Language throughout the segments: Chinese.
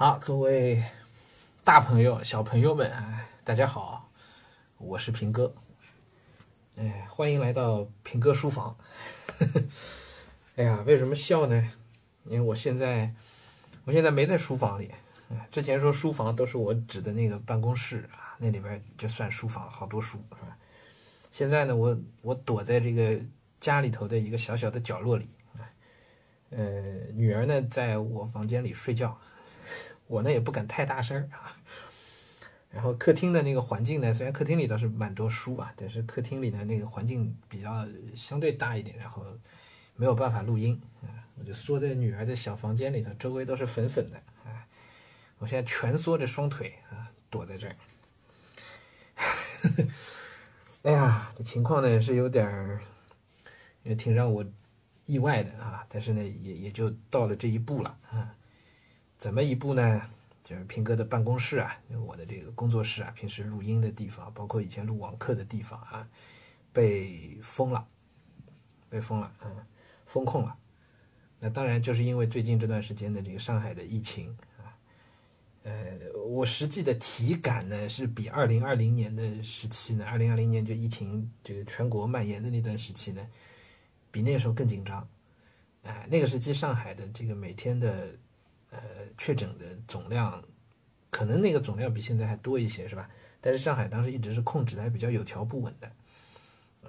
好，各位大朋友、小朋友们，大家好，我是平哥，哎，欢迎来到平哥书房。哎呀，为什么笑呢？因为我现在，我现在没在书房里。之前说书房都是我指的那个办公室啊，那里边就算书房，好多书是吧？现在呢，我我躲在这个家里头的一个小小的角落里。呃，女儿呢在我房间里睡觉，我呢也不敢太大声啊。然后客厅的那个环境呢，虽然客厅里倒是蛮多书啊，但是客厅里呢那个环境比较相对大一点，然后没有办法录音啊。我就缩在女儿的小房间里头，周围都是粉粉的啊。我现在蜷缩着双腿啊，躲在这儿。哎呀，这情况呢也是有点儿，也挺让我。意外的啊，但是呢，也也就到了这一步了啊。怎么一步呢？就是平哥的办公室啊，我的这个工作室啊，平时录音的地方，包括以前录网课的地方啊，被封了，被封了，嗯，封控了。那当然就是因为最近这段时间的这个上海的疫情啊，呃，我实际的体感呢是比二零二零年的时期呢，二零二零年就疫情这个全国蔓延的那段时期呢。比那时候更紧张，哎，那个时期上海的这个每天的呃确诊的总量，可能那个总量比现在还多一些，是吧？但是上海当时一直是控制的还比较有条不紊的，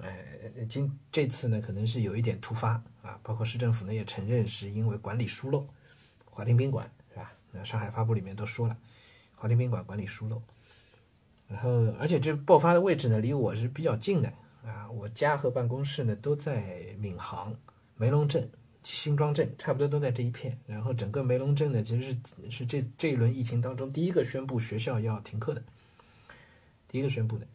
哎，今这次呢可能是有一点突发啊，包括市政府呢也承认是因为管理疏漏，华亭宾馆是吧？那上海发布里面都说了，华亭宾馆管理疏漏，然后而且这爆发的位置呢离我是比较近的。啊，我家和办公室呢都在闵行、梅龙镇、新庄镇，差不多都在这一片。然后整个梅龙镇呢，其实是是这这一轮疫情当中第一个宣布学校要停课的，第一个宣布的。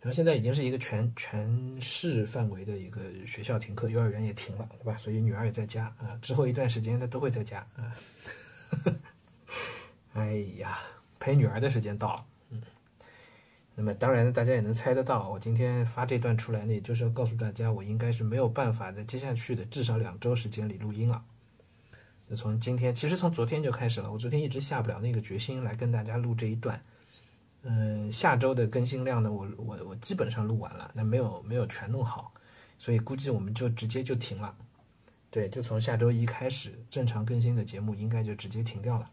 然后现在已经是一个全全市范围的一个学校停课，幼儿园也停了，对吧？所以女儿也在家啊。之后一段时间她都会在家啊。哎呀，陪女儿的时间到了。那么当然，大家也能猜得到，我今天发这段出来呢，也就是要告诉大家，我应该是没有办法在接下去的至少两周时间里录音了。就从今天，其实从昨天就开始了，我昨天一直下不了那个决心来跟大家录这一段。嗯，下周的更新量呢，我我我基本上录完了，那没有没有全弄好，所以估计我们就直接就停了。对，就从下周一开始，正常更新的节目应该就直接停掉了。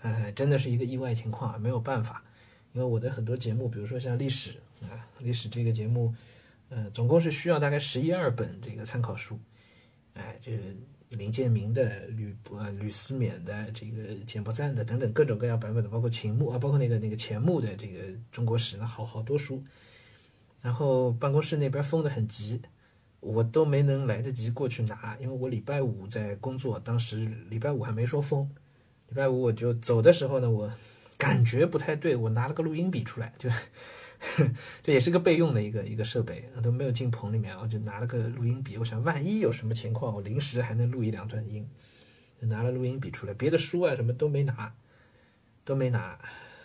呃，真的是一个意外情况，没有办法。因为我的很多节目，比如说像历史啊，历史这个节目，呃，总共是需要大概十一二本这个参考书，哎，就是林建明的、吕呃吕思勉的、这个简伯赞的等等各种各样版本的，包括秦牧啊，包括那个那个钱穆的这个中国史，那好好多书。然后办公室那边封的很急，我都没能来得及过去拿，因为我礼拜五在工作，当时礼拜五还没说封，礼拜五我就走的时候呢，我。感觉不太对，我拿了个录音笔出来，就 这也是个备用的一个一个设备，都没有进棚里面，我就拿了个录音笔，我想万一有什么情况，我临时还能录一两段音，就拿了录音笔出来，别的书啊什么都没拿，都没拿，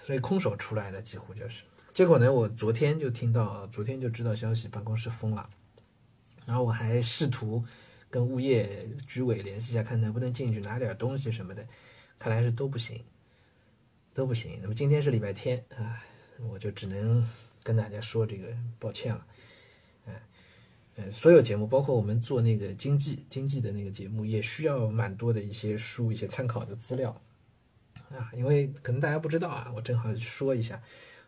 所以空手出来的几乎就是。结果呢，我昨天就听到，昨天就知道消息，办公室封了，然后我还试图跟物业居委联系一下，看能不能进去拿点东西什么的，看来是都不行。都不行。那么今天是礼拜天啊，我就只能跟大家说这个抱歉了。嗯嗯，所有节目，包括我们做那个经济经济的那个节目，也需要蛮多的一些书、一些参考的资料啊。因为可能大家不知道啊，我正好说一下，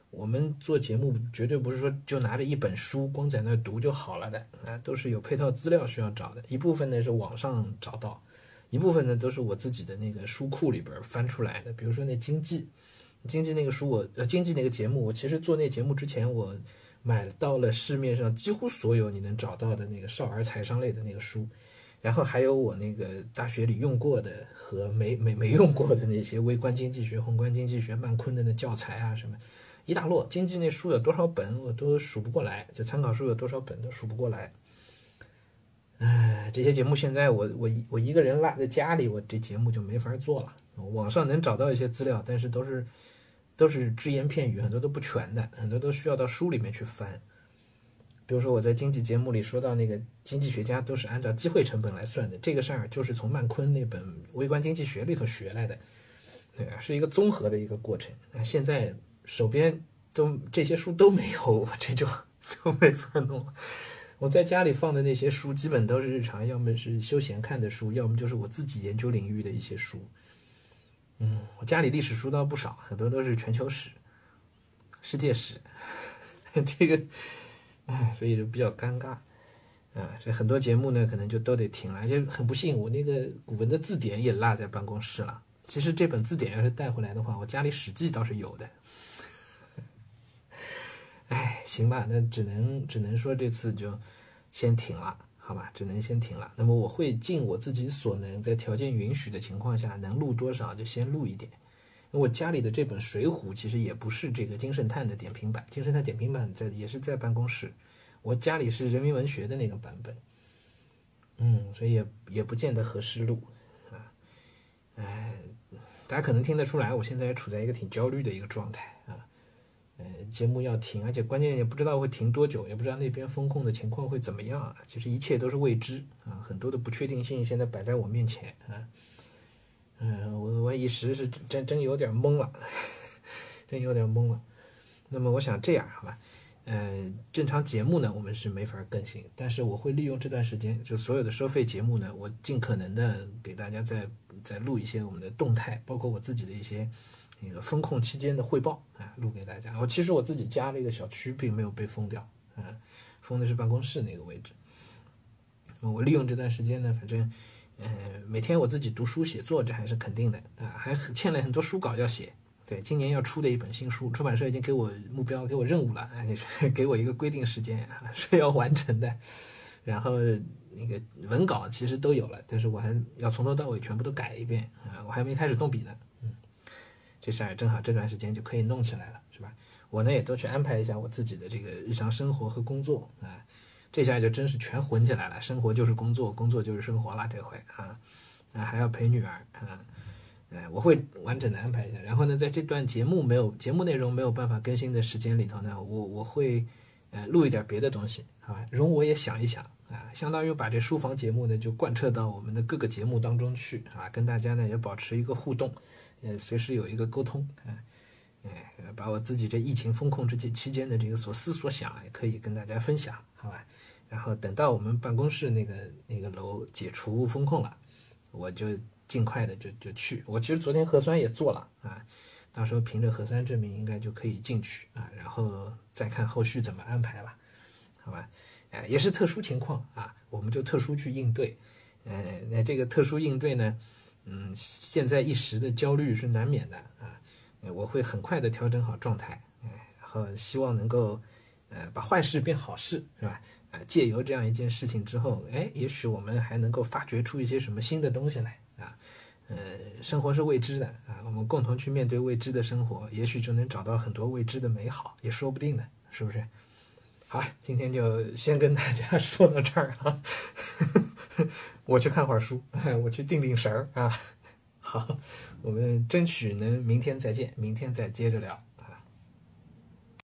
我们做节目绝对不是说就拿着一本书光在那读就好了的啊，都是有配套资料需要找的。一部分呢是网上找到，一部分呢都是我自己的那个书库里边翻出来的。比如说那经济。经济那个书，我呃，经济那个节目，我其实做那节目之前，我买到了市面上几乎所有你能找到的那个少儿财商类的那个书，然后还有我那个大学里用过的和没没没用过的那些微观经济学、宏观经济学、曼昆的那教材啊什么，一大摞。经济那书有多少本我都数不过来，就参考书有多少本都数不过来。哎，这些节目现在我我我一个人落在家里，我这节目就没法做了。网上能找到一些资料，但是都是。都是只言片语，很多都不全的，很多都需要到书里面去翻。比如说我在经济节目里说到那个经济学家都是按照机会成本来算的，这个事儿就是从曼昆那本《微观经济学》里头学来的。对吧？是一个综合的一个过程。那现在手边都这些书都没有，我这就 就没法弄。我在家里放的那些书，基本都是日常，要么是休闲看的书，要么就是我自己研究领域的一些书。嗯，我家里历史书倒不少，很多都是全球史、世界史。这个，哎，所以就比较尴尬。啊，这很多节目呢，可能就都得停了。而且很不幸，我那个古文的字典也落在办公室了。其实这本字典要是带回来的话，我家里《史记》倒是有的。哎，行吧，那只能只能说这次就先停了，好吧，只能先停了。那么我会尽我自己所能，在条件允许的情况下，能录多少就先录一点。我家里的这本《水浒》其实也不是这个金圣叹的点评版，金圣叹点评版在也是在办公室，我家里是人民文学的那个版本，嗯，所以也也不见得合适录啊。哎，大家可能听得出来，我现在也处在一个挺焦虑的一个状态啊。节目要停，而且关键也不知道会停多久，也不知道那边风控的情况会怎么样啊。其实一切都是未知啊，很多的不确定性现在摆在我面前啊。嗯，我我一时是真真有点懵了，真有点懵了。那么我想这样，好吧，嗯，正常节目呢，我们是没法更新，但是我会利用这段时间，就所有的收费节目呢，我尽可能的给大家再再录一些我们的动态，包括我自己的一些那个风控期间的汇报啊，录给大家。我其实我自己家这个小区并没有被封掉，啊，封的是办公室那个位置。我利用这段时间呢，反正。呃，每天我自己读书写作，这还是肯定的啊，还欠了很多书稿要写。对，今年要出的一本新书，出版社已经给我目标，给我任务了，啊，就 是给我一个规定时间啊是要完成的。然后那个文稿其实都有了，但是我还要从头到尾全部都改一遍啊，我还没开始动笔呢。这事儿正好这段时间就可以弄起来了，是吧？我呢也都去安排一下我自己的这个日常生活和工作啊。这下就真是全混起来了，生活就是工作，工作就是生活了。这回啊，啊还要陪女儿啊，哎，我会完整的安排一下。然后呢，在这段节目没有节目内容没有办法更新的时间里头呢，我我会呃录一点别的东西，好吧？容我也想一想啊，相当于把这书房节目呢就贯彻到我们的各个节目当中去啊，跟大家呢也保持一个互动，呃，随时有一个沟通啊，哎，把我自己这疫情风控这些期间的这个所思所想也可以跟大家分享，好吧？然后等到我们办公室那个那个楼解除风控了，我就尽快的就就去。我其实昨天核酸也做了啊，到时候凭着核酸证明应该就可以进去啊，然后再看后续怎么安排吧，好吧？哎，也是特殊情况啊，我们就特殊去应对。呃，那这个特殊应对呢，嗯，现在一时的焦虑是难免的啊，我会很快的调整好状态，哎，然后希望能够呃把坏事变好事，是吧？啊，借由这样一件事情之后，哎，也许我们还能够发掘出一些什么新的东西来啊。呃，生活是未知的啊，我们共同去面对未知的生活，也许就能找到很多未知的美好，也说不定的，是不是？好，今天就先跟大家 说到这儿啊。我去看会儿书，我去定定神儿啊。好，我们争取能明天再见，明天再接着聊。